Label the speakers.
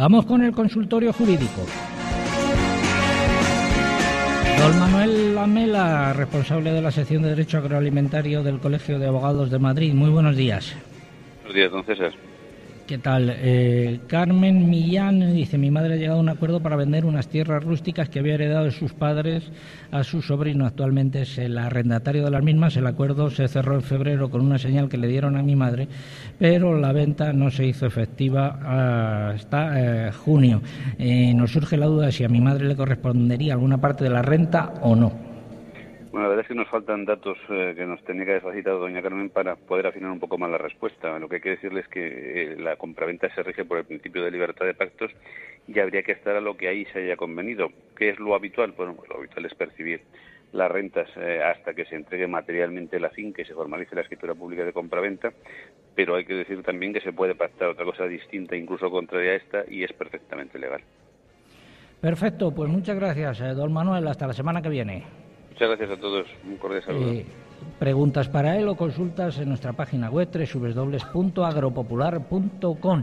Speaker 1: Vamos con el consultorio jurídico. Don Manuel Lamela, responsable de la sección de Derecho Agroalimentario del Colegio de Abogados de Madrid. Muy buenos días.
Speaker 2: Buenos días, don César.
Speaker 1: ¿Qué tal? Eh, Carmen Millán dice, mi madre ha llegado a un acuerdo para vender unas tierras rústicas que había heredado de sus padres a su sobrino. Actualmente es el arrendatario de las mismas. El acuerdo se cerró en febrero con una señal que le dieron a mi madre, pero la venta no se hizo efectiva hasta eh, junio. Eh, nos surge la duda de si a mi madre le correspondería alguna parte de la renta o no.
Speaker 2: Bueno, la verdad es que nos faltan datos eh, que nos tenía que haber facilitado doña Carmen para poder afinar un poco más la respuesta. Lo que hay que decirles es que eh, la compraventa se rige por el principio de libertad de pactos y habría que estar a lo que ahí se haya convenido. ¿Qué es lo habitual? Bueno, pues lo habitual es percibir las rentas eh, hasta que se entregue materialmente la finca y se formalice la escritura pública de compraventa, pero hay que decir también que se puede pactar otra cosa distinta, incluso contraria a esta, y es perfectamente legal.
Speaker 1: Perfecto, pues muchas gracias, don Manuel. Hasta la semana que viene.
Speaker 2: Muchas gracias a todos. Un cordial saludo. Eh,
Speaker 1: preguntas para él o consultas en nuestra página web www.agropopular.com.